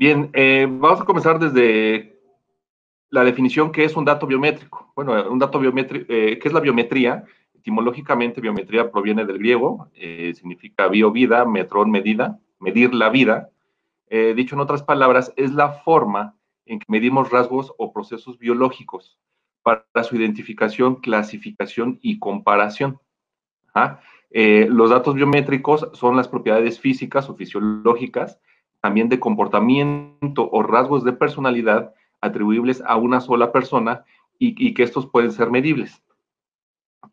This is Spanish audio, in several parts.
Bien, eh, vamos a comenzar desde la definición que es un dato biométrico. Bueno, un dato biométrico, eh, ¿qué es la biometría? Etimológicamente, biometría proviene del griego, eh, significa bio, vida, metrón, medida, medir la vida. dicho en otras palabras, es la forma en que medimos rasgos o procesos biológicos para su identificación, clasificación y comparación. los datos biométricos son las propiedades físicas o fisiológicas también de comportamiento o rasgos de personalidad atribuibles a una sola persona y, que estos pueden ser medibles.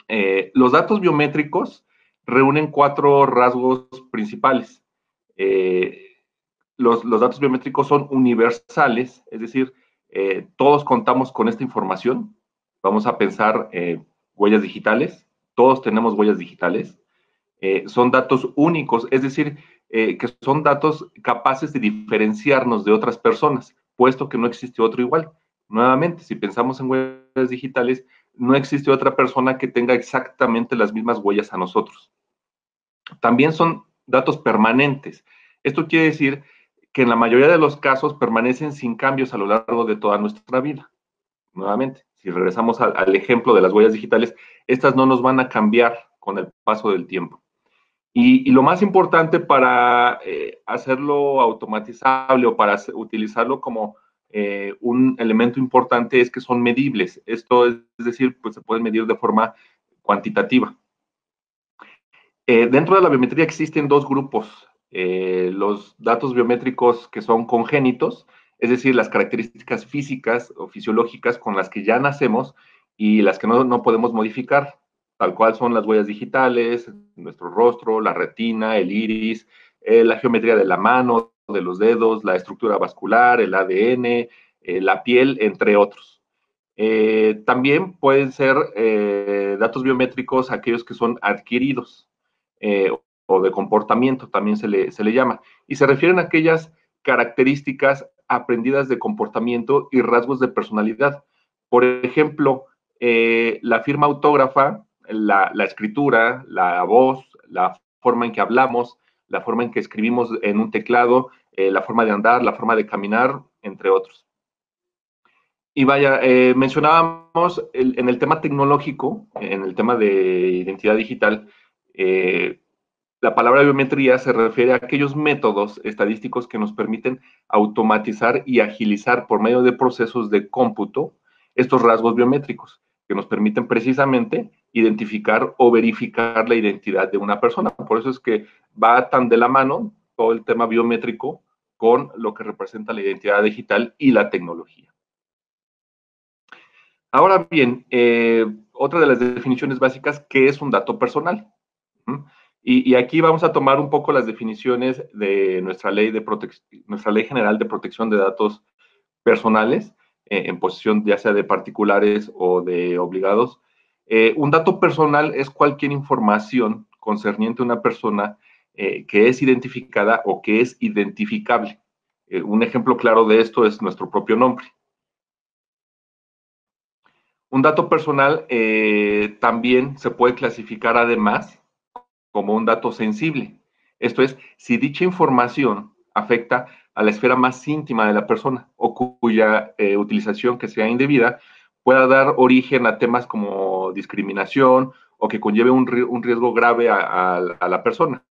Eh, los datos biométricos reúnen cuatro rasgos principales. Eh, los, datos biométricos son universales, es decir, eh, todos contamos con esta información. Vamos a pensar huellas digitales, todos tenemos huellas digitales. son datos únicos, es decir, eh, que son datos capaces de diferenciarnos de otras personas, puesto que no existe otro igual. Nuevamente, si pensamos en huellas digitales, no existe otra persona que tenga exactamente las mismas huellas a nosotros. También son datos permanentes. Esto quiere decir que en la mayoría de los casos permanecen sin cambios a lo largo de toda nuestra vida. Nuevamente, si regresamos al, al ejemplo de las huellas digitales, estas no nos van a cambiar con el paso del tiempo. Y, lo más importante para eh, hacerlo automatizable o para utilizarlo como eh, un elemento importante es que son medibles. Esto es, decir, pues se pueden medir de forma cuantitativa. Eh, dentro de la biometría existen dos grupos. los datos biométricos que son congénitos, es decir, las características físicas o fisiológicas con las que ya nacemos y las que no, no podemos modificar tal cual son las huellas digitales, nuestro rostro, la retina, el iris, eh, la geometría de la mano, de los dedos, la estructura vascular, el ADN, eh, la piel, entre otros. Eh, también pueden ser datos biométricos aquellos que son adquiridos o de comportamiento, también se le, se le llama, y se refieren a aquellas características aprendidas de comportamiento y rasgos de personalidad. Por ejemplo, la firma autógrafa la, escritura, la voz, la forma en que hablamos, la forma en que escribimos en un teclado, eh, la forma de andar, la forma de caminar, entre otros. Y vaya, eh, mencionábamos en el tema tecnológico, en el tema de identidad digital, eh, la palabra biometría se refiere a aquellos métodos estadísticos que nos permiten automatizar y agilizar por medio de procesos de cómputo estos rasgos biométricos que nos permiten precisamente identificar o verificar la identidad de una persona. Por eso es que va tan de la mano todo el tema biométrico con lo que representa la identidad digital y la tecnología. Ahora bien, eh, otra de las definiciones básicas, ¿qué es un dato personal? y, aquí vamos a tomar un poco las definiciones de nuestra ley, de nuestra ley general de protección de datos personales eh, en posesión ya sea de particulares o de obligados. Eh, un dato personal es cualquier información concerniente a una persona eh, que es identificada o que es identificable. un ejemplo claro de esto es nuestro propio nombre. Un dato personal también se puede clasificar además como un dato sensible. Esto es, si dicha información afecta a la esfera más íntima de la persona o cuya eh, utilización que sea indebida pueda dar origen a temas como discriminación o que conlleve un, riesgo grave a, la persona.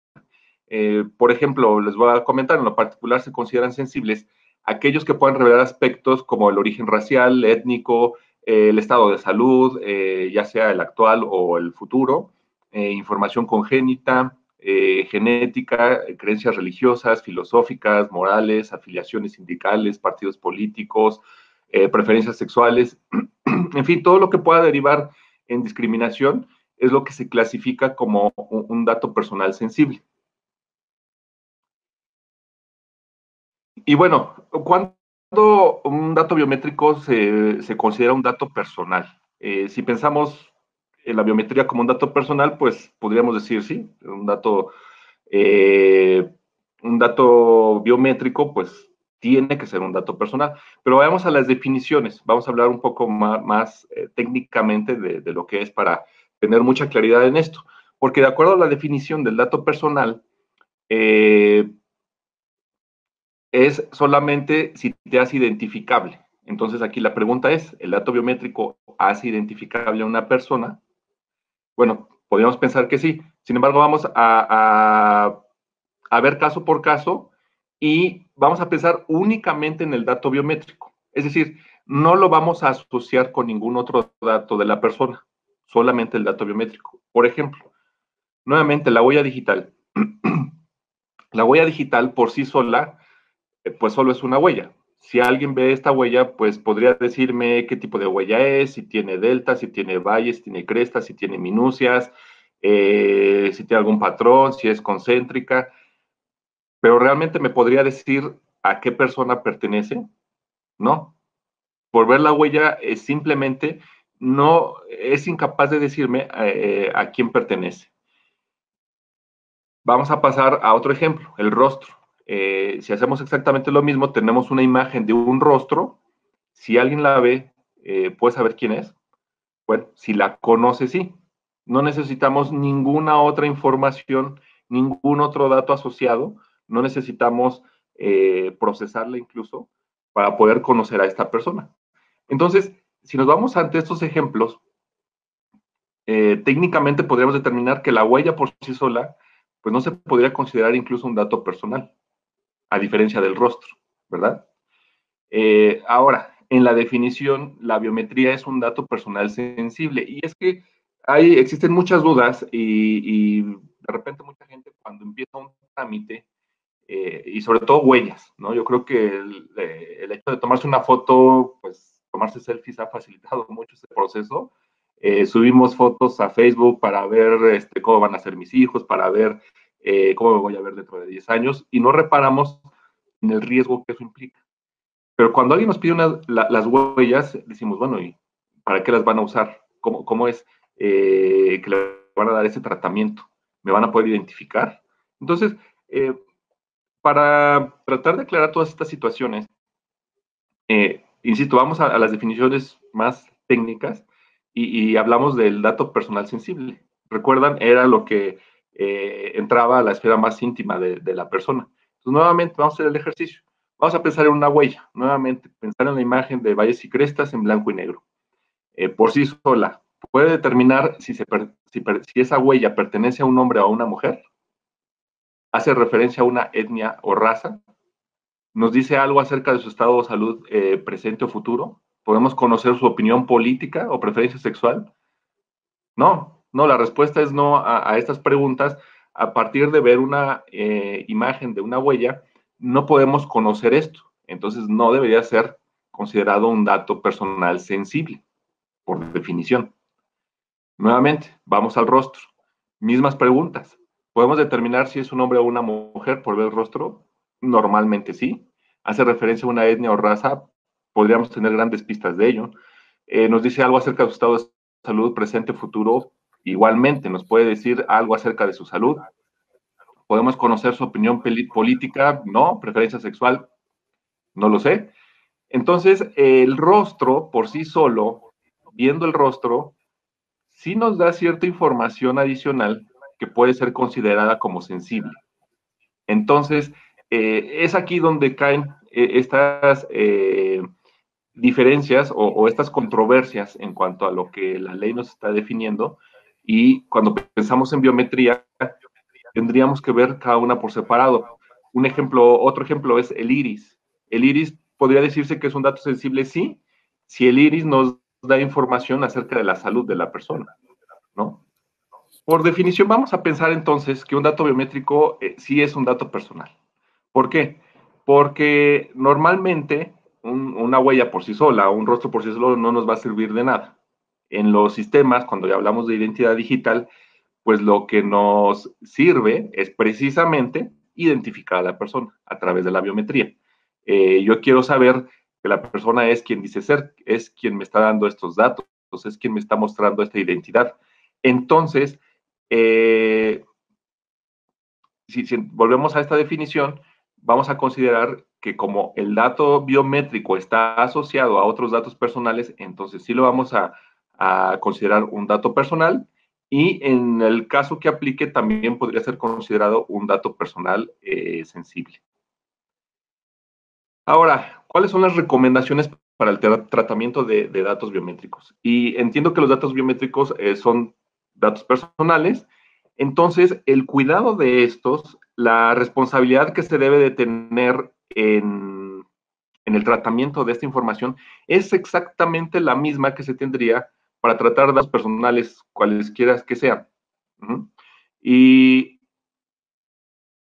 Eh, por ejemplo, les voy a comentar, en lo particular se consideran sensibles aquellos que puedan revelar aspectos como el origen racial, étnico, eh, el estado de salud, ya sea el actual o el futuro, información congénita, eh, genética, creencias religiosas, filosóficas, morales, afiliaciones sindicales, partidos políticos, eh, preferencias sexuales, en fin, todo lo que pueda derivar en discriminación es lo que se clasifica como un, dato personal sensible. Y bueno, ¿cuándo un dato biométrico se, considera un dato personal? Eh, si pensamos la biometría como un dato personal, pues podríamos decir sí, un dato, eh, un dato biométrico, pues tiene que ser un dato personal. Pero vayamos a las definiciones, vamos a hablar un poco más, eh, técnicamente de, lo que es para tener mucha claridad en esto. Porque de acuerdo a la definición del dato personal, eh, es solamente si te hace identificable. Entonces aquí la pregunta es, ¿el dato biométrico hace identificable a una persona? Bueno, podríamos pensar que sí. Sin embargo, vamos a, a ver caso por caso y vamos a pensar únicamente en el dato biométrico. Es decir, no lo vamos a asociar con ningún otro dato de la persona, solamente el dato biométrico. Por ejemplo, nuevamente la huella digital. la huella digital por sí sola, eh, pues solo es una huella. Si alguien ve esta huella, pues podría decirme qué tipo de huella es, si tiene delta, si tiene valles, si tiene crestas, si tiene minucias, eh, si tiene algún patrón, si es concéntrica, pero realmente me podría decir a qué persona pertenece, ¿no? Por ver la huella, es simplemente no es incapaz de decirme eh, a quién pertenece. Vamos a pasar a otro ejemplo, el rostro. Eh, si hacemos exactamente lo mismo, tenemos una imagen de un rostro. Si alguien la ve, eh, ¿puede saber quién es? Bueno, si la conoce, sí. No necesitamos ninguna otra información, ningún otro dato asociado. No necesitamos procesarla incluso para poder conocer a esta persona. Entonces, si nos vamos ante estos ejemplos, eh, técnicamente podríamos determinar que la huella por sí sola, pues no se podría considerar incluso un dato personal, a diferencia del rostro, ¿verdad? Eh, ahora, en la definición, la biometría es un dato personal sensible y es que hay, existen muchas dudas y, y de repente mucha gente cuando empieza un trámite eh, y sobre todo huellas, ¿no? Yo creo que eh, el, hecho de tomarse una foto, pues tomarse selfies ha facilitado mucho ese proceso. Eh, subimos fotos a Facebook para ver este, cómo van a ser mis hijos, para ver cómo me voy a ver dentro de 10 años y no reparamos en el riesgo que eso implica. Pero cuando alguien nos pide las huellas, decimos, bueno, ¿y para qué las van a usar? ¿Cómo, cómo es que le van a dar ese tratamiento? ¿Me van a poder identificar? Entonces, para tratar de aclarar todas estas situaciones, eh, insisto, vamos a, las definiciones más técnicas y, hablamos del dato personal sensible. Recuerdan, era lo que eh, entraba a la esfera más íntima de, la persona. Entonces, nuevamente, vamos a hacer el ejercicio. Vamos a pensar en una huella. Nuevamente, pensar en la imagen de valles y crestas en blanco y negro. Eh, por sí sola, ¿puede determinar si, esa huella pertenece a un hombre o a una mujer? Hace referencia a una etnia o raza, nos dice algo acerca de su estado de salud eh, presente o futuro, podemos conocer su opinión política o preferencia sexual. No, no, la respuesta es no a, estas preguntas. A partir de ver una eh, imagen de una huella, no podemos conocer esto. Entonces no debería ser considerado un dato personal sensible, por definición. Nuevamente, vamos al rostro. Mismas preguntas. ¿Podemos determinar si es un hombre o una mujer por ver el rostro? Normalmente sí. Hace referencia a una etnia o raza, podríamos tener grandes pistas de ello. Eh, nos dice algo acerca de su estado de salud presente, futuro, igualmente nos puede decir algo acerca de su salud. Podemos conocer su opinión política, no, preferencia sexual, no lo sé. Entonces, el rostro por sí solo, viendo el rostro, sí nos da cierta información adicional puede ser considerada como sensible. Entonces, eh, es aquí donde caen eh, estas eh, diferencias o, estas controversias en cuanto a lo que la ley nos está definiendo y cuando pensamos en biometría, tendríamos que ver cada una por separado. Un ejemplo, otro ejemplo es el iris. El iris podría decirse que es un dato sensible, sí, si el iris nos da información acerca de la salud de la persona, ¿no? Por definición, vamos a pensar entonces que un dato biométrico eh, sí es un dato personal. ¿Por qué? Porque normalmente una huella por sí sola, un rostro por sí solo no nos va a servir de nada. En los sistemas, cuando ya hablamos de identidad digital, pues lo que nos sirve es precisamente identificar a la persona a través de la biometría. Eh, yo quiero saber que la persona es quien dice ser, es quien me está dando estos datos, es quien me está mostrando esta identidad. Entonces, eh, si, volvemos a esta definición, vamos a considerar que como el dato biométrico está asociado a otros datos personales, entonces sí lo vamos a, considerar un dato personal y en el caso que aplique también podría ser considerado un dato personal eh, sensible. Ahora, ¿cuáles son las recomendaciones para el tratamiento de, datos biométricos? Y entiendo que los datos biométricos eh, son datos personales, entonces el cuidado de estos, la responsabilidad que se debe de tener en, el tratamiento de esta información es exactamente la misma que se tendría para tratar datos personales, cualesquiera que sean. Y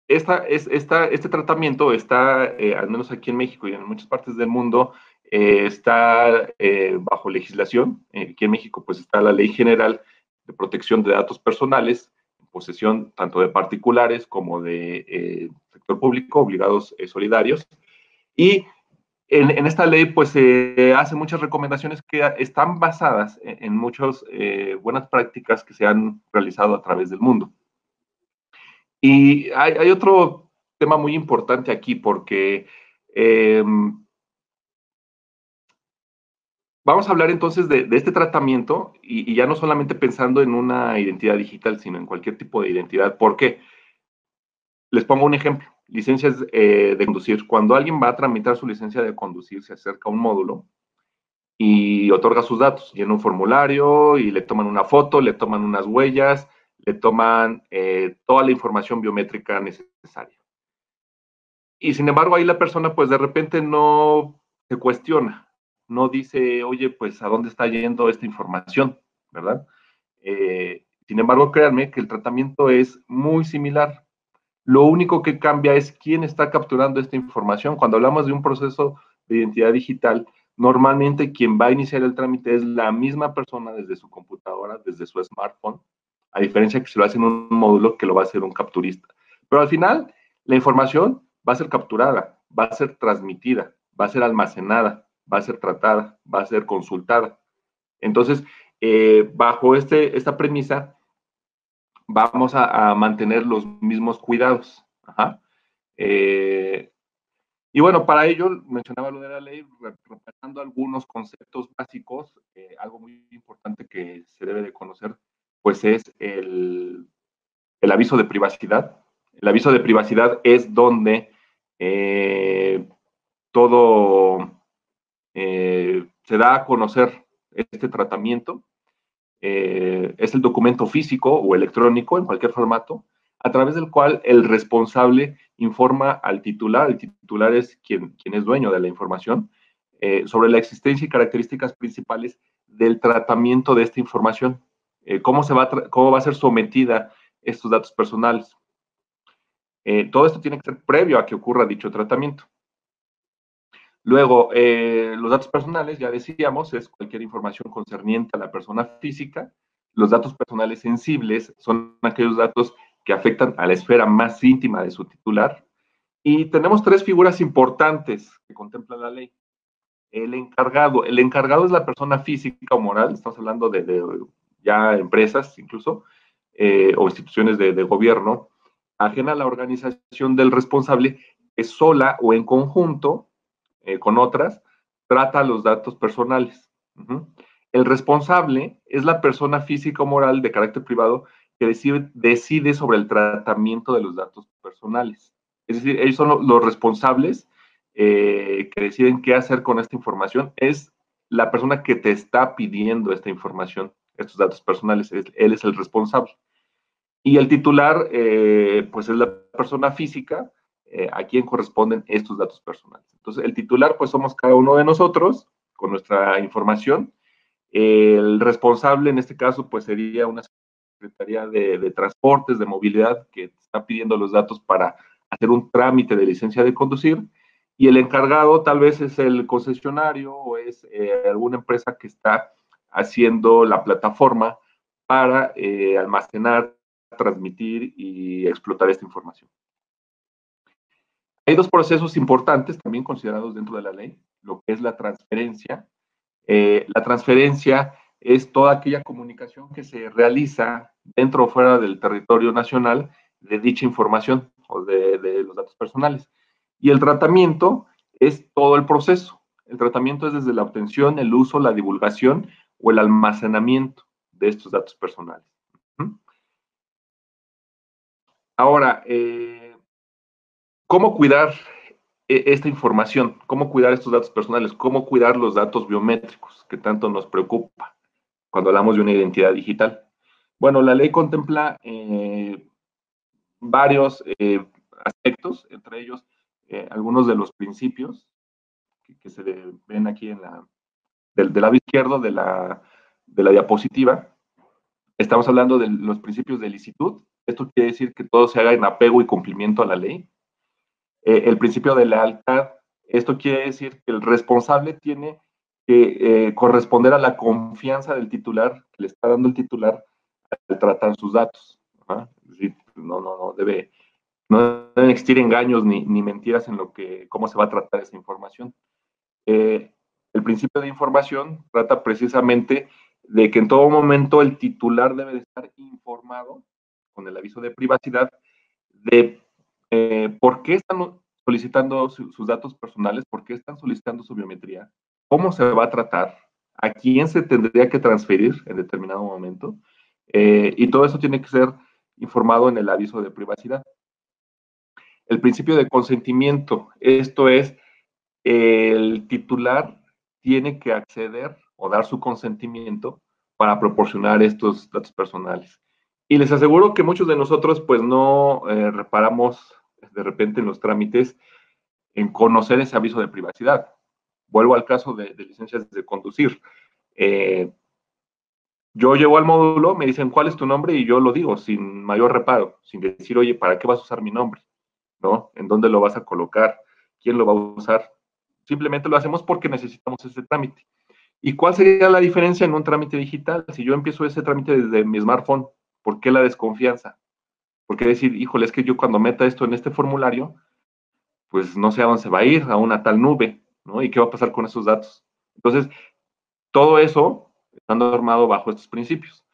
esta, es, este tratamiento está, eh, al menos aquí en México y en muchas partes del mundo, eh, está eh, bajo legislación. aquí en México, pues está la Ley General de Protección de Datos Personales, en posesión tanto de particulares como de sector público, obligados solidarios. Y en, esta ley, pues se hace muchas recomendaciones que están basadas en, en muchas buenas prácticas que se han realizado a través del mundo. Y hay, otro tema muy importante aquí porque em, vamos a hablar entonces de, este tratamiento y, ya no solamente pensando en una identidad digital, sino en cualquier tipo de identidad. ¿Por qué? Les pongo un ejemplo. Licencias eh, de conducir. Cuando alguien va a tramitar su licencia de conducir, se acerca a un módulo y otorga sus datos, llena un formulario y le toman una foto, le toman unas huellas, le toman eh, toda la información biométrica necesaria. Y sin embargo, ahí la persona pues de repente no se cuestiona, no dice, oye, pues a dónde está yendo esta información, ¿verdad? Eh, sin embargo, créanme que el tratamiento es muy similar. Lo único que cambia es quién está capturando esta información. Cuando hablamos de un proceso de identidad digital, normalmente quien va a iniciar el trámite es la misma persona desde su computadora, desde su smartphone, a diferencia que se lo hace en un módulo que lo va a hacer un capturista. Pero al final, la información va a ser capturada, va a ser transmitida, va a ser almacenada, va a ser tratada, va a ser consultada. Entonces, eh, bajo este, esta premisa, vamos a, mantener los mismos cuidados. Eh, y bueno, para ello mencionaba lo de la ley, repasando algunos conceptos básicos, eh, algo muy importante que se debe de conocer pues es el, aviso de privacidad. El aviso de privacidad es donde todo eh, se da a conocer este tratamiento. Eh, es el documento físico o electrónico en cualquier formato, a través del cual el responsable informa al titular, el titular es quien, es dueño de la información, sobre la existencia y características principales del tratamiento de esta información. Eh, cómo, se va cómo va a ser sometida estos datos personales. Eh, todo esto tiene que ser previo a que ocurra dicho tratamiento. Luego, eh, los datos personales, ya decíamos, es cualquier información concerniente a la persona física. Los datos personales sensibles son aquellos datos que afectan a la esfera más íntima de su titular. Y tenemos tres figuras importantes que contempla la ley. El encargado. El encargado es la persona física o moral, estamos hablando de ya empresas incluso, eh, o instituciones de, gobierno, ajena a la organización del responsable, que sola o en conjunto eh, con otras, trata los datos personales. El responsable es la persona física o moral de carácter privado que decide, sobre el tratamiento de los datos personales. Es decir, ellos son los responsables eh, que deciden qué hacer con esta información. Es la persona que te está pidiendo esta información estos datos personales, él es el responsable. Y el titular, eh, pues es la persona física eh, a quien corresponden estos datos personales. Entonces, el titular, pues somos cada uno de nosotros con nuestra información. El responsable, en este caso, pues sería una Secretaría de, de Transportes, de Movilidad, que está pidiendo los datos para hacer un trámite de licencia de conducir. Y el encargado tal vez es el concesionario o es eh, alguna empresa que está haciendo la plataforma para eh, almacenar, transmitir y explotar esta información. Hay dos procesos importantes también considerados dentro de la ley, lo que es la transferencia. Eh, la transferencia es toda aquella comunicación que se realiza dentro o fuera del territorio nacional de dicha información o de, de los datos personales. Y el tratamiento es todo el proceso. El tratamiento es desde la obtención, el uso, la divulgación o el almacenamiento de estos datos personales. Ahora, eh, ¿cómo cuidar e, esta información, cómo cuidar estos datos personales, cómo cuidar los datos biométricos, que tanto nos preocupa cuando hablamos de una identidad digital. Bueno, la ley contempla eh, varios eh, aspectos, entre ellos eh, algunos de los principios que, se ven aquí en la, del, lado izquierdo de la, de la diapositiva. Estamos hablando de los principios de licitud. Esto quiere decir que todo se haga en apego y cumplimiento a la ley. Eh, el principio de lealtad. Esto quiere decir que el responsable tiene que eh, corresponder a la confianza del titular, que le está dando el titular al tratar sus datos. no, no, no debe, no deben existir engaños ni, ni, mentiras en lo que, cómo se va a tratar esa información. Eh, el principio de información trata precisamente de que en todo momento el titular debe de estar informado con el aviso de privacidad de eh, por qué están solicitando sus datos personales, por qué están solicitando su biometría, cómo se va a tratar, a quién se tendría que transferir en determinado momento, eh, y todo eso tiene que ser informado en el aviso de privacidad. El principio de consentimiento, esto es, el titular tiene que acceder o dar su consentimiento para proporcionar estos datos personales. Y les aseguro que muchos de nosotros pues no eh, reparamos de repente en los trámites en conocer ese aviso de privacidad. Vuelvo al caso de, licencias de conducir. Eh, yo llego al módulo, me dicen cuál es tu nombre y yo lo digo sin mayor reparo, sin decir, oye, ¿para qué vas a usar mi nombre? ¿No? ¿En dónde lo vas a colocar? ¿Quién lo va a usar? Simplemente lo hacemos porque necesitamos ese trámite. ¿Y cuál sería la diferencia en un trámite digital? Si yo empiezo ese trámite desde mi smartphone, ¿por qué la desconfianza? ¿Por qué decir, híjole, es que yo cuando meta esto en este formulario, pues no sé a dónde se va a ir, a una tal nube, ¿no? ¿Y qué va a pasar con esos datos? Entonces, todo eso está normado bajo estos principios.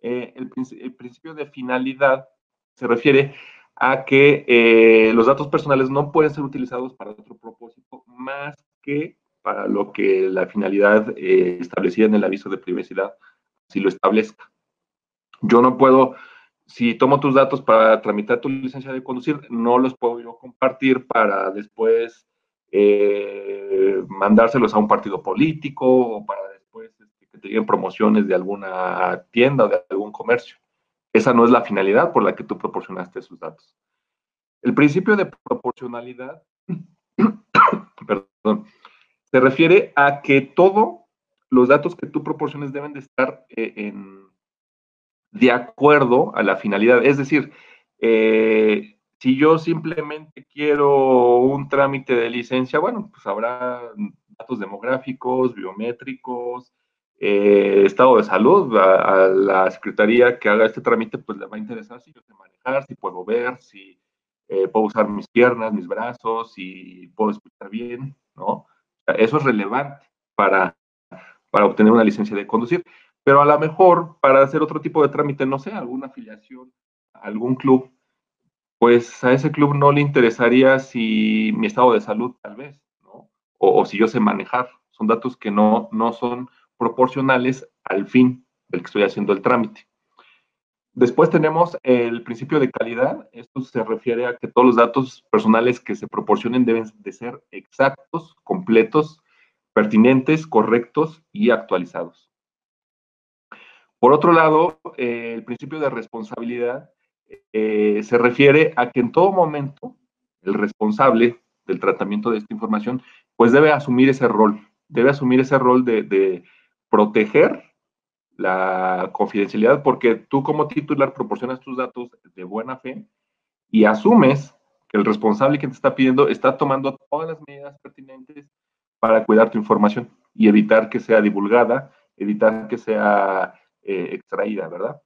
Eh, el, principio de finalidad se refiere a que eh, los datos personales no pueden ser utilizados para otro propósito más que para lo que la finalidad eh, establecida en el aviso de privacidad si lo establezca. Yo no puedo, si tomo tus datos para tramitar tu licencia de conducir, no los puedo yo compartir para después eh, mandárselos a un partido político o para después este, que te lleguen promociones de alguna tienda o de algún comercio. Esa no es la finalidad por la que tú proporcionaste esos datos. El principio de proporcionalidad, perdón, se refiere a que todos los datos que tú proporciones deben de estar eh, en, de acuerdo a la finalidad. Es decir, eh, si yo simplemente quiero un trámite de licencia, bueno, pues habrá datos demográficos, biométricos, eh, estado de salud, a, la secretaría que haga este trámite, pues le va a interesar si yo sé manejar, si puedo ver, si eh, puedo usar mis piernas, mis brazos, si puedo escuchar bien, ¿no? Eso es relevante para, para obtener una licencia de conducir. Pero a lo mejor para hacer otro tipo de trámite, no sé, alguna afiliación algún club, pues a ese club no le interesaría si mi estado de salud tal vez, ¿no? O, o si yo sé manejar. Son datos que no, no son proporcionales al fin del que estoy haciendo el trámite. Después tenemos el principio de calidad. Esto se refiere a que todos los datos personales que se proporcionen deben de ser exactos, completos, pertinentes, correctos y actualizados. Por otro lado, eh, el principio de responsabilidad eh, se refiere a que en todo momento el responsable del tratamiento de esta información, pues debe asumir ese rol, debe asumir ese rol de proteger la confidencialidad porque tú como titular proporcionas tus datos de buena fe y asumes que el responsable que te está pidiendo está tomando todas las medidas pertinentes para cuidar tu información y evitar que sea divulgada, evitar que sea eh, extraída, ¿verdad?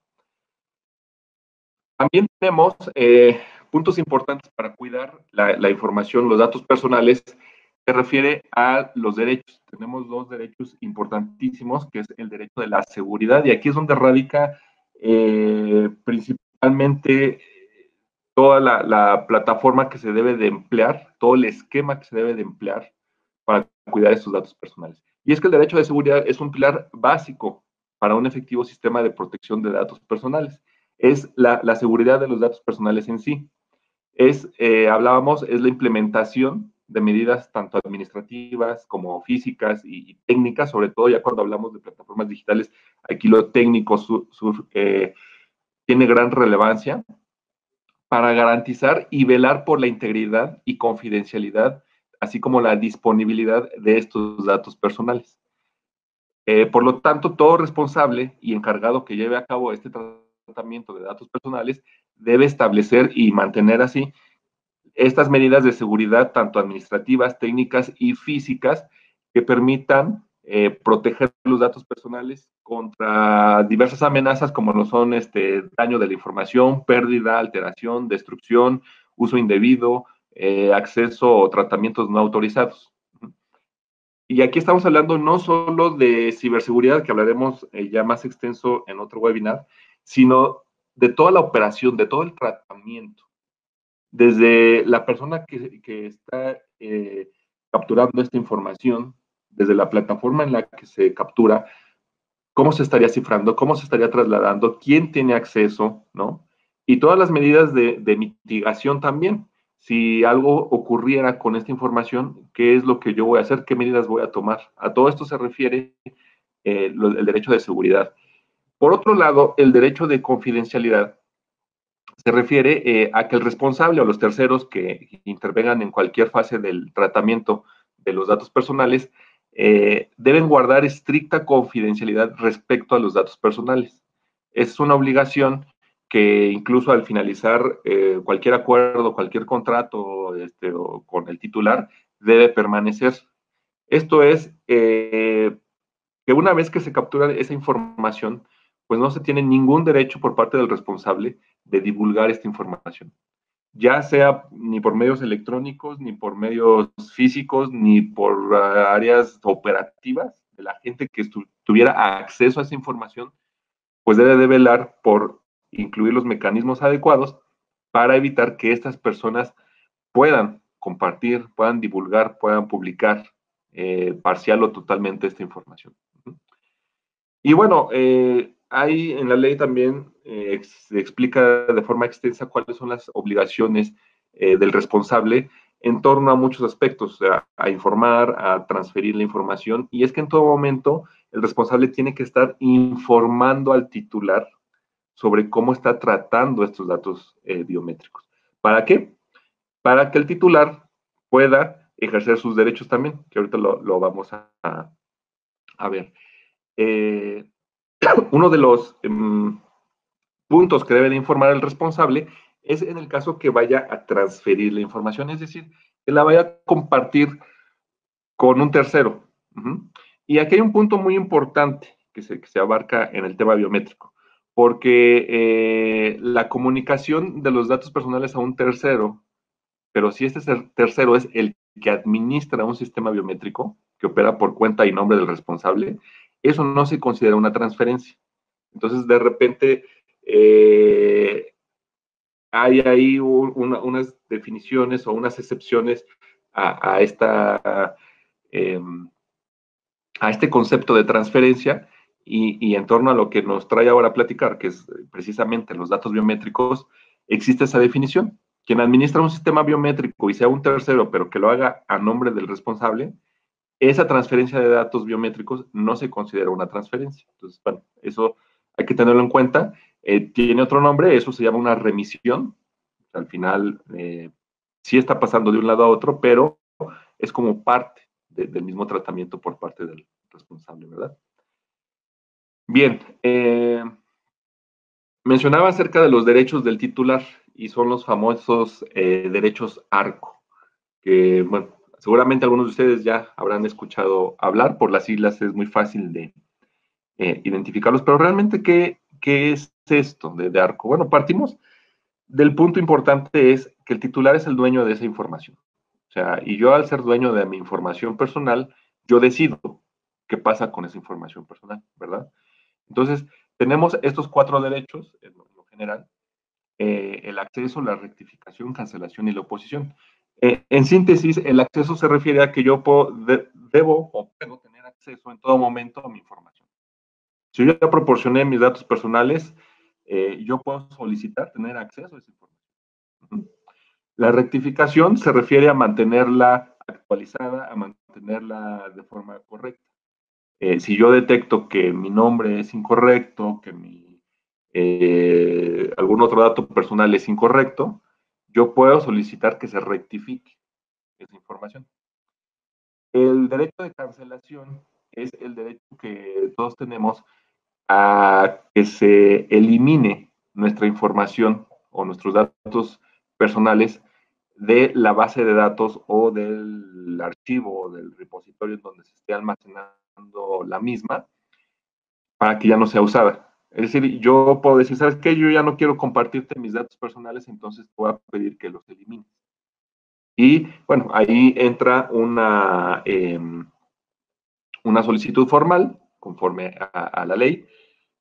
También tenemos eh, puntos importantes para cuidar la, información, los datos personales se refiere a los derechos. Tenemos dos derechos importantísimos, que es el derecho de la seguridad, y aquí es donde radica eh, principalmente toda la, plataforma que se debe de emplear, todo el esquema que se debe de emplear para cuidar estos datos personales. Y es que el derecho de seguridad es un pilar básico para un efectivo sistema de protección de datos personales. Es la, seguridad de los datos personales en sí. Es, eh, hablábamos, es la implementación de medidas tanto administrativas como físicas y, técnicas, sobre todo ya cuando hablamos de plataformas digitales, aquí lo técnico eh, tiene gran relevancia para garantizar y velar por la integridad y confidencialidad, así como la disponibilidad de estos datos personales. Eh, por lo tanto, todo responsable y encargado que lleve a cabo este tratamiento de datos personales debe establecer y mantener así estas medidas de seguridad, tanto administrativas, técnicas y físicas, que permitan eh, proteger los datos personales contra diversas amenazas como lo son este daño de la información, pérdida, alteración, destrucción, uso indebido, eh, acceso o tratamientos no autorizados. Y aquí estamos hablando no solo de ciberseguridad, que hablaremos eh, ya más extenso en otro webinar, sino de toda la operación, de todo el tratamiento. Desde la persona que, está eh, capturando esta información, desde la plataforma en la que se captura, cómo se estaría cifrando, cómo se estaría trasladando, quién tiene acceso, ¿no? Y todas las medidas de mitigación también si algo ocurriera con esta información, ¿qué es lo que yo voy a hacer? ¿Qué medidas voy a tomar? A todo esto se refiere eh, el derecho de seguridad. Por otro lado, el derecho de confidencialidad se refiere eh, a que el responsable o los terceros que intervengan en cualquier fase del tratamiento de los datos personales eh, deben guardar estricta confidencialidad respecto a los datos personales. Es una obligación que incluso al finalizar eh, cualquier acuerdo, cualquier contrato este, con el titular, debe permanecer. Esto es eh, que una vez que se captura esa información, pues no se tiene ningún derecho por parte del responsable de divulgar esta información, ya sea ni por medios electrónicos, ni por medios físicos, ni por ah, áreas operativas de la gente que tuviera acceso a esa información, pues debe de velar por incluir los mecanismos adecuados para evitar que estas personas puedan compartir, puedan divulgar, puedan publicar eh, parcial o totalmente esta información. Y bueno, eh, hay en la ley también eh, explica de forma extensa cuáles son las obligaciones del responsable en torno a muchos aspectos, a informar, a transferir la información, y es que en todo momento el responsable tiene que estar informando al titular sobre cómo está tratando estos datos eh, biométricos. ¿Para qué? Para que el titular pueda ejercer sus derechos también, que ahorita lo, vamos a, ver. Eh, uno de los em, puntos que debe de informar el responsable es en el caso que vaya a transferir la información, es decir, que la vaya a compartir con un tercero. Y aquí hay un punto muy importante que se abarca en el tema biométrico porque eh, la comunicación de los datos personales a un tercero, pero si este tercero es el que administra un sistema biométrico que opera por cuenta y nombre del responsable, eso no se considera una transferencia. Entonces, de repente, eh, hay ahí unas definiciones o unas excepciones a, em, a este concepto de transferencia y, en torno a lo que nos trae ahora a platicar, que es precisamente los datos biométricos, existe esa definición. Quien administra un sistema biométrico y sea un tercero, pero que lo haga a nombre del responsable, esa transferencia de datos biométricos no se considera una transferencia. Entonces, bueno, eso hay que tenerlo en cuenta. Eh, tiene otro nombre, eso se llama una remisión. Al final, eh, sí está pasando de un lado a otro, pero es como parte del mismo tratamiento por parte del responsable, ¿verdad? Bien, eh, mencionaba acerca de los derechos del titular y son los famosos eh, derechos ARCO, que, bueno, seguramente algunos de ustedes ya habrán escuchado hablar, por las siglas es muy fácil de eh, identificarlos, pero realmente, ¿qué, ¿qué, es esto de, de ARCO? Bueno, partimos del punto importante es que el titular es el dueño de esa información. O sea, y yo al ser dueño de mi información personal, yo decido qué pasa con esa información personal, ¿verdad? Entonces, tenemos estos cuatro derechos, en lo general, eh, el acceso, la rectificación, cancelación y la oposición. Eh, en síntesis, el acceso se refiere a que yo debo o puedo tener acceso en todo momento a mi información. Si yo ya proporcioné mis datos personales, eh, yo puedo solicitar tener acceso a esa información. La rectificación se refiere a mantenerla actualizada a mantenerla de forma correcta. Eh, si yo detecto que mi nombre es incorrecto, que mi, eh, algún otro dato personal es incorrecto, yo puedo solicitar que se rectifique esa información. El derecho de cancelación es el derecho que todos tenemos a que se elimine nuestra información o nuestros datos personales de la base de datos o del archivo o del repositorio en donde se esté almacenando la misma para que ya no sea usada. Es decir, yo puedo decir, ¿sabes qué? Yo ya no quiero compartirte mis datos personales, entonces te voy a pedir que los elimines. Y bueno, ahí entra una, em, una solicitud formal conforme a, la ley.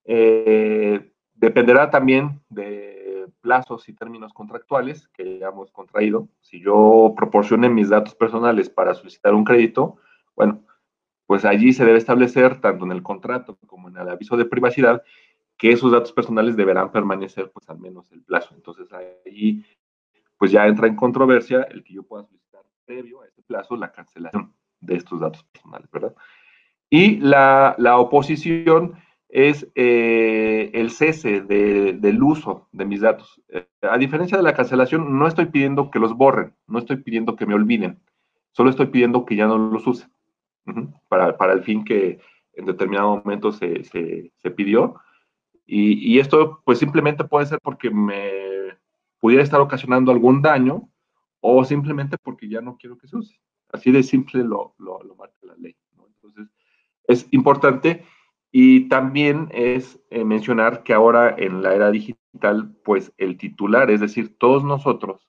Eh, dependerá también de plazos y términos contractuales que hayamos contraído. Si yo proporcioné mis datos personales para solicitar un crédito, bueno, pues allí se debe establecer, tanto en el contrato como en el aviso de privacidad, que esos datos personales deberán permanecer pues al menos el plazo. Entonces ahí pues ya entra en controversia el que yo pueda solicitar previo a ese plazo la cancelación de estos datos personales, ¿verdad? Y la, oposición es eh, el cese del uso de mis datos. Eh, a diferencia de la cancelación, no estoy pidiendo que los borren, no estoy pidiendo que me olviden, solo estoy pidiendo que ya no los use, para, el fin que en determinado momento se, pidió. Y, y, esto pues simplemente puede ser porque me pudiera estar ocasionando algún daño o simplemente porque ya no quiero que se use. Así de simple lo, lo, marca la ley. Entonces, es importante y también es eh, mencionar que ahora en la era digital, pues el titular, es decir, todos nosotros,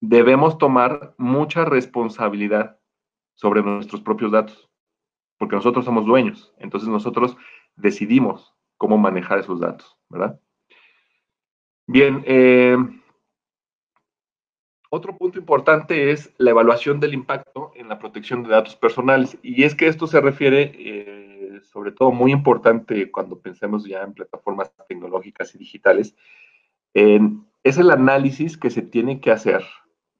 debemos tomar mucha responsabilidad sobre nuestros propios datos, porque nosotros somos dueños, entonces nosotros decidimos cómo manejar esos datos, ¿verdad? Bien, eh, otro punto importante es la evaluación del impacto en la protección de datos personales. Y es que esto se refiere, eh, sobre todo muy importante cuando pensemos ya en plataformas tecnológicas y digitales, es el análisis que se tiene que hacer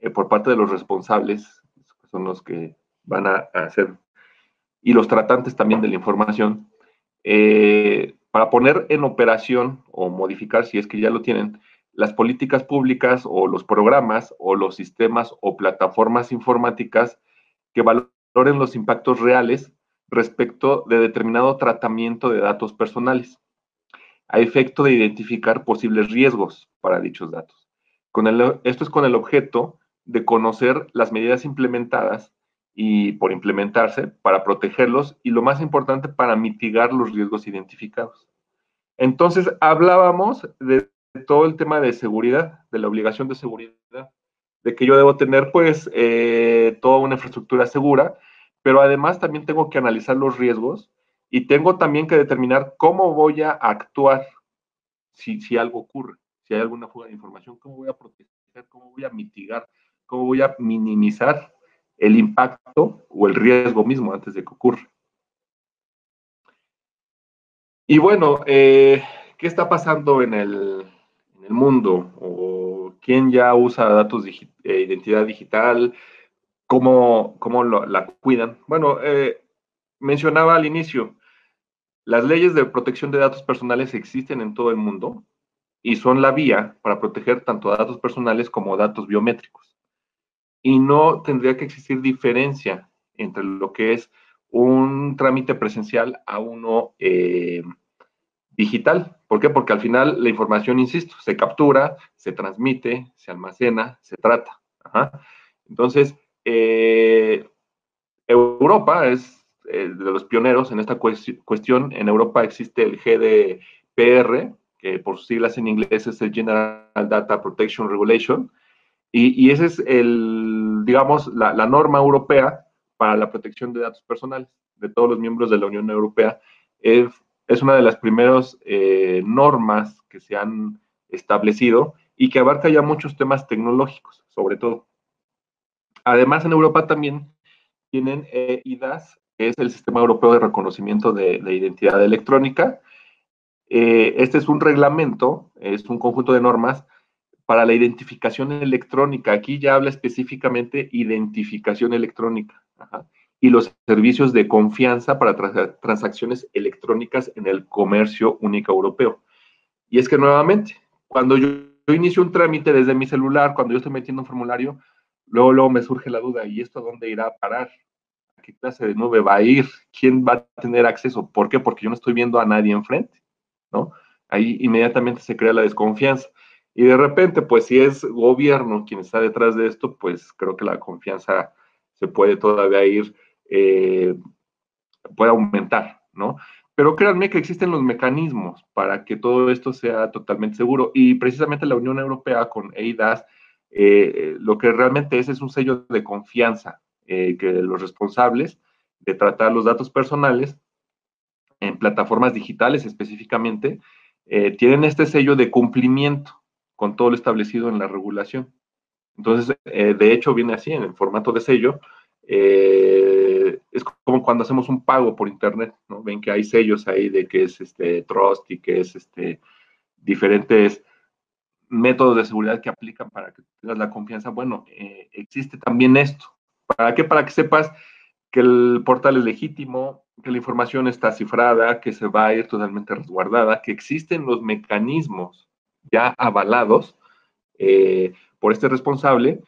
eh, por parte de los responsables, son los que van a, hacer, y los tratantes también de la información, eh, para poner en operación o modificar, si es que ya lo tienen, las políticas públicas o los programas o los sistemas o plataformas informáticas que valoren los impactos reales respecto de determinado tratamiento de datos personales, a efecto de identificar posibles riesgos para dichos datos. Con esto es con el objeto de conocer las medidas implementadas y por implementarse para protegerlos y lo más importante para mitigar los riesgos identificados. Entonces, hablábamos de todo el tema de seguridad, de la obligación de seguridad, de que yo debo tener pues eh, toda una infraestructura segura, pero además también tengo que analizar los riesgos y tengo también que determinar cómo voy a actuar si, si algo ocurre, si hay alguna fuga de información, cómo voy a proteger, cómo voy a mitigar, cómo voy a minimizar el impacto o el riesgo mismo antes de que ocurra. Y bueno, eh, ¿qué está pasando en el, mundo o quién ya usa datos de eh, identidad digital, cómo, cómo la cuidan. Bueno, eh, mencionaba al inicio, las leyes de protección de datos personales existen en todo el mundo y son la vía para proteger tanto datos personales como datos biométricos. Y no tendría que existir diferencia entre lo que es un trámite presencial a uno eh, digital. ¿Por qué? Porque al final la información, insisto, se captura, se transmite, se almacena, se trata. Entonces, eh, Europa es eh, de los pioneros en esta cuestión. En Europa existe el GDPR, que por sus siglas en inglés es el General Data Protection Regulation, y, esa es el, digamos, la, norma europea para la protección de datos personales de todos los miembros de la Unión Europea. Es es una de las primeras eh, normas que se han establecido y que abarca ya muchos temas tecnológicos, sobre todo. Además, en Europa también tienen eh, IDAS, que es el Sistema Europeo de Reconocimiento de, Identidad Electrónica. Eh, este es un reglamento, es un conjunto de normas para la identificación electrónica. Aquí ya habla específicamente identificación electrónica. Y los servicios de confianza para transacciones electrónicas en el comercio único europeo. Y es que nuevamente, cuando yo, inicio un trámite desde mi celular, cuando yo estoy metiendo un formulario, luego, luego me surge la duda, ¿y esto dónde irá a parar? ¿A qué clase de nube va a ir? ¿Quién va a tener acceso? ¿Por qué? Porque yo no estoy viendo a nadie enfrente, ¿no? Ahí inmediatamente se crea la desconfianza. Y de repente, pues si es gobierno quien está detrás de esto, pues creo que la confianza se puede todavía ir, eh, puede aumentar, ¿no? Pero créanme que existen los mecanismos para que todo esto sea totalmente seguro. Y precisamente la Unión Europea con EIDAS, eh, lo que realmente es es un sello de confianza eh, que los responsables de tratar los datos personales en plataformas digitales específicamente, tienen este sello de cumplimiento con todo lo establecido en la regulación. Entonces, eh, de hecho, viene así, en el formato de sello. Eh, es como cuando hacemos un pago por internet, ¿no? Ven que hay sellos ahí de que es este trust y que es este diferentes métodos de seguridad que aplican para que tengas la confianza. Bueno, eh, existe también esto. ¿Para qué? Para que sepas que el portal es legítimo, que la información está cifrada, que se va a ir totalmente resguardada, que existen los mecanismos ya avalados eh, por este responsable,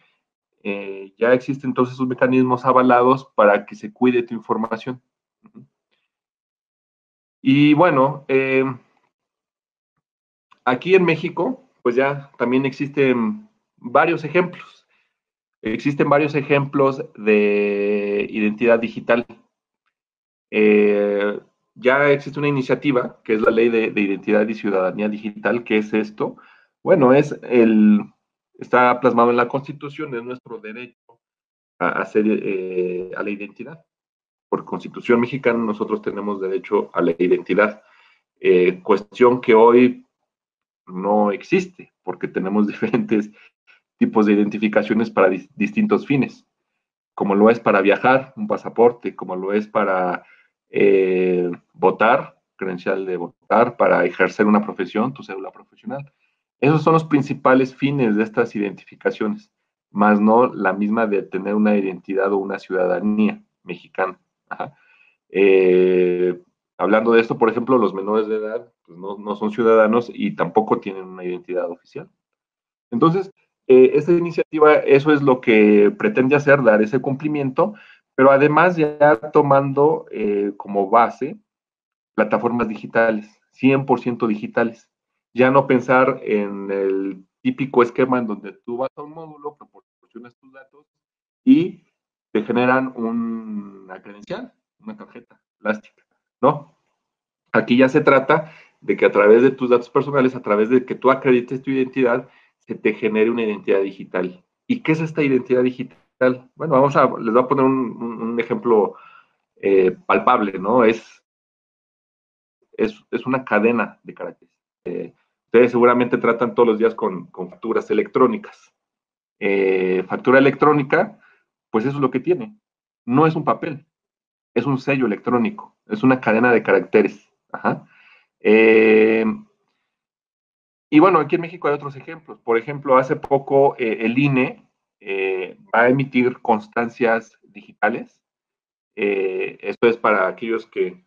eh, ya existen entonces esos mecanismos avalados para que se cuide tu información. Y bueno, eh, aquí en México, pues ya también existen varios ejemplos. Existen varios ejemplos de identidad digital ya existe una iniciativa, que es la Ley de, Identidad y Ciudadanía Digital. ¿Qué es esto? Bueno, es el, está plasmado en la Constitución, es nuestro derecho a, hacer, eh, a la identidad. Por Constitución mexicana nosotros tenemos derecho a la identidad, eh, cuestión que hoy no existe, porque tenemos diferentes tipos de identificaciones para distintos fines, como lo es para viajar, un pasaporte, como lo es para eh, votar, credencial de votar, para ejercer una profesión, tu cédula profesional. Esos son los principales fines de estas identificaciones, más no la misma de tener una identidad o una ciudadanía mexicana. Eh, hablando de esto, por ejemplo, los menores de edad pues, no, son ciudadanos y tampoco tienen una identidad oficial. Entonces, eh, esta iniciativa, eso es lo que pretende hacer, dar ese cumplimiento, pero además ya tomando eh, como base plataformas digitales, 100% digitales. Ya no pensar en el típico esquema en donde tú vas a un módulo, proporcionas tus datos y te generan una credencial, una tarjeta plástica, ¿no? Aquí ya se trata de que a través de tus datos personales, a través de que tú acredites tu identidad, se te genere una identidad digital. ¿Y qué es esta identidad digital? Bueno, vamos a, les voy a poner un, ejemplo eh, palpable, ¿no? Es, es, una cadena de caracteres. Eh, ustedes seguramente tratan todos los días con, facturas electrónicas. Eh, factura electrónica, pues eso es lo que tiene. No es un papel, es un sello electrónico, es una cadena de caracteres. y bueno, aquí en México hay otros ejemplos. Por ejemplo, hace poco el INE eh, va a emitir constancias digitales. Eh, esto es para aquellos que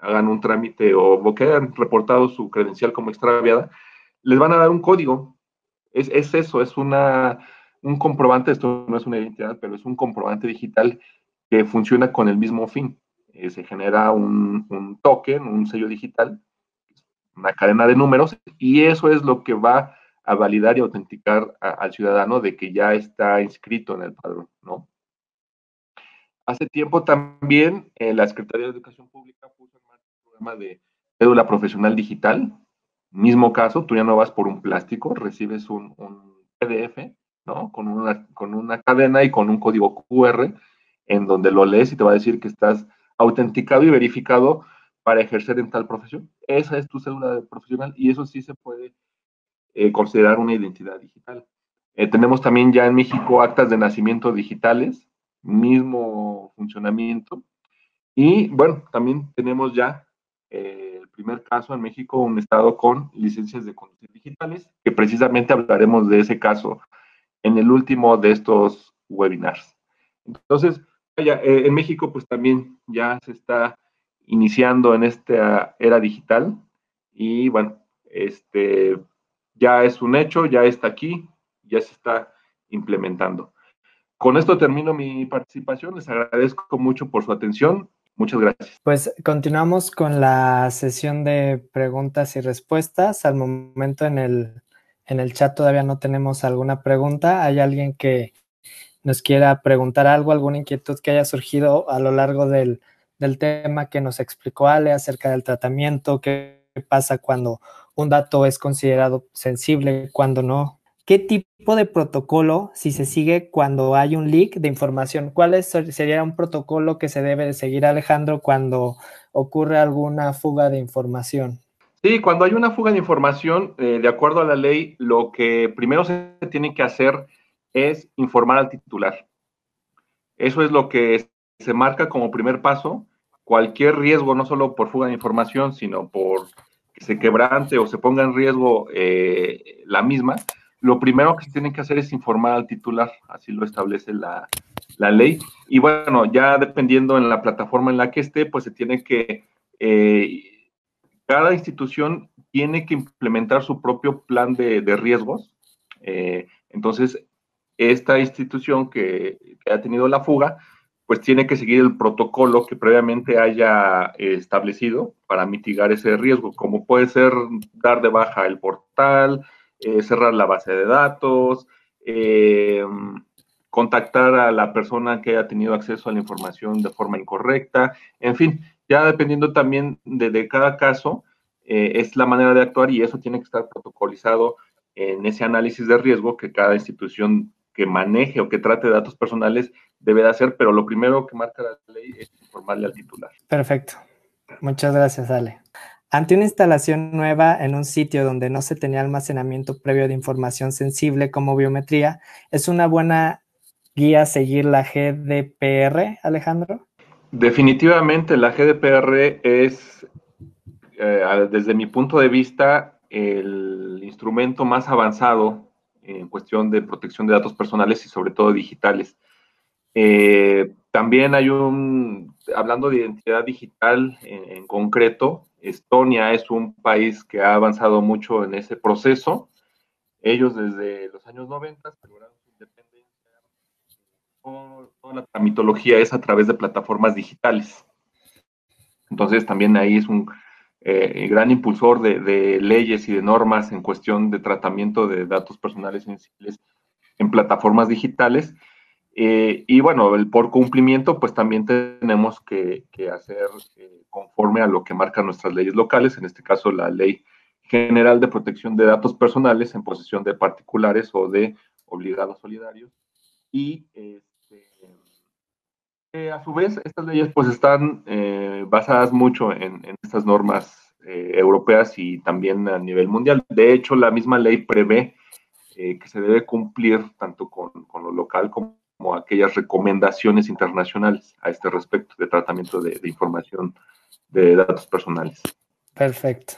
hagan un trámite o, que hayan reportado su credencial como extraviada, les van a dar un código. Es, eso, es una, un comprobante, esto no es una identidad, pero es un comprobante digital que funciona con el mismo fin. Eh, se genera un, un token, un sello digital, una cadena de números, y eso es lo que va a validar y autenticar al ciudadano de que ya está inscrito en el padrón, ¿no? Hace tiempo también eh, la Secretaría de Educación Pública puso en marcha un programa de cédula profesional digital. Mismo caso, tú ya no vas por un plástico, recibes un, PDF, ¿no? Con una, con una cadena y con un código QR en donde lo lees y te va a decir que estás autenticado y verificado para ejercer en tal profesión. Esa es tu cédula profesional y eso sí se puede eh, considerar una identidad digital. Eh, tenemos también ya en México actas de nacimiento digitales, mismo funcionamiento. Y bueno, también tenemos ya eh, el primer caso en México, un estado con licencias de conducir digitales, que precisamente hablaremos de ese caso en el último de estos webinars. Entonces, eh, en México pues también ya se está iniciando en esta era digital y bueno, este ya es un hecho, ya está aquí, ya se está implementando. Con esto termino mi participación. Les agradezco mucho por su atención. Muchas gracias. Pues continuamos con la sesión de preguntas y respuestas. Al momento en el, en el chat todavía no tenemos alguna pregunta. ¿Hay alguien que nos quiera preguntar algo, alguna inquietud que haya surgido a lo largo del, del tema que nos explicó Ale acerca del tratamiento? ¿Qué pasa cuando un dato es considerado sensible, cuando no? ¿Qué tipo de protocolo si se sigue cuando hay un leak de información? ¿Cuál sería un protocolo que se debe de seguir, Alejandro, cuando ocurre alguna fuga de información? Sí, cuando hay una fuga de información, eh, de acuerdo a la ley, lo que primero se tiene que hacer es informar al titular. Eso es lo que se marca como primer paso. Cualquier riesgo, no solo por fuga de información, sino por se quebrante o se ponga en riesgo eh, la misma, lo primero que se tiene que hacer es informar al titular, así lo establece la, ley. Y bueno, ya dependiendo en la plataforma en la que esté, pues se tiene que, eh, cada institución tiene que implementar su propio plan de, riesgos. Eh, entonces, esta institución que, ha tenido la fuga, pues tiene que seguir el protocolo que previamente haya establecido para mitigar ese riesgo, como puede ser dar de baja el portal, eh, cerrar la base de datos, eh, contactar a la persona que haya tenido acceso a la información de forma incorrecta, en fin, ya dependiendo también de, cada caso, eh, es la manera de actuar y eso tiene que estar protocolizado en ese análisis de riesgo que cada institución que maneje o que trate datos personales debe de hacer, pero lo primero que marca la ley es informarle al titular. Perfecto. Muchas gracias, Ale. Ante una instalación nueva en un sitio donde no se tenía almacenamiento previo de información sensible como biometría, ¿es una buena guía seguir la GDPR, Alejandro? Definitivamente la GDPR es, eh, desde mi punto de vista, el instrumento más avanzado en cuestión de protección de datos personales y sobre todo digitales. Eh, también hay un, hablando de identidad digital en concreto, Estonia es un país que ha avanzado mucho en ese proceso. Ellos desde los años 90 lograron su independencia. Toda la tramitología es a través de plataformas digitales. Entonces también ahí es un eh, gran impulsor de, leyes y de normas en cuestión de tratamiento de datos personales sensibles en plataformas digitales. Eh, y bueno, el por cumplimiento, pues también tenemos que, hacer eh, conforme a lo que marcan nuestras leyes locales, en este caso la Ley General de Protección de Datos Personales en posesión de particulares o de obligados solidarios. Y este, eh, a su vez, estas leyes pues están basadas mucho en, estas normas europeas y también a nivel mundial. De hecho, la misma ley prevé que se debe cumplir tanto con, con lo local como como aquellas recomendaciones internacionales a este respecto de tratamiento de, información de datos personales. Perfecto.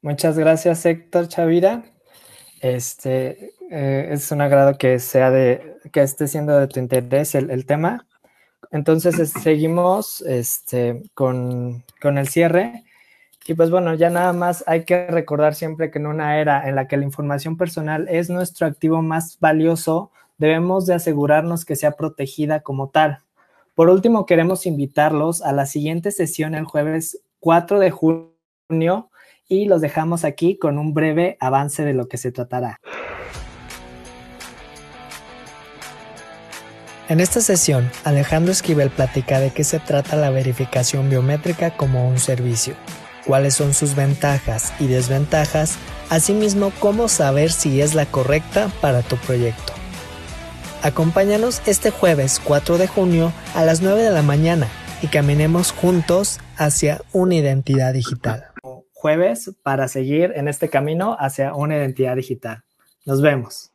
Muchas gracias, Héctor Chavira. Este eh, es un agrado que sea de que esté siendo de tu interés el, tema. Entonces seguimos este, con, con el cierre. Y pues bueno, ya nada más hay que recordar siempre que en una era en la que la información personal es nuestro activo más valioso, debemos de asegurarnos que sea protegida como tal. Por último, queremos invitarlos a la siguiente sesión el jueves 4 de junio y los dejamos aquí con un breve avance de lo que se tratará. En esta sesión, Alejandro Esquivel platica de qué se trata la verificación biométrica como un servicio, cuáles son sus ventajas y desventajas, asimismo cómo saber si es la correcta para tu proyecto. Acompáñanos este jueves 4 de junio a las 9 de la mañana y caminemos juntos hacia una identidad digital. Jueves para seguir en este camino hacia una identidad digital. Nos vemos.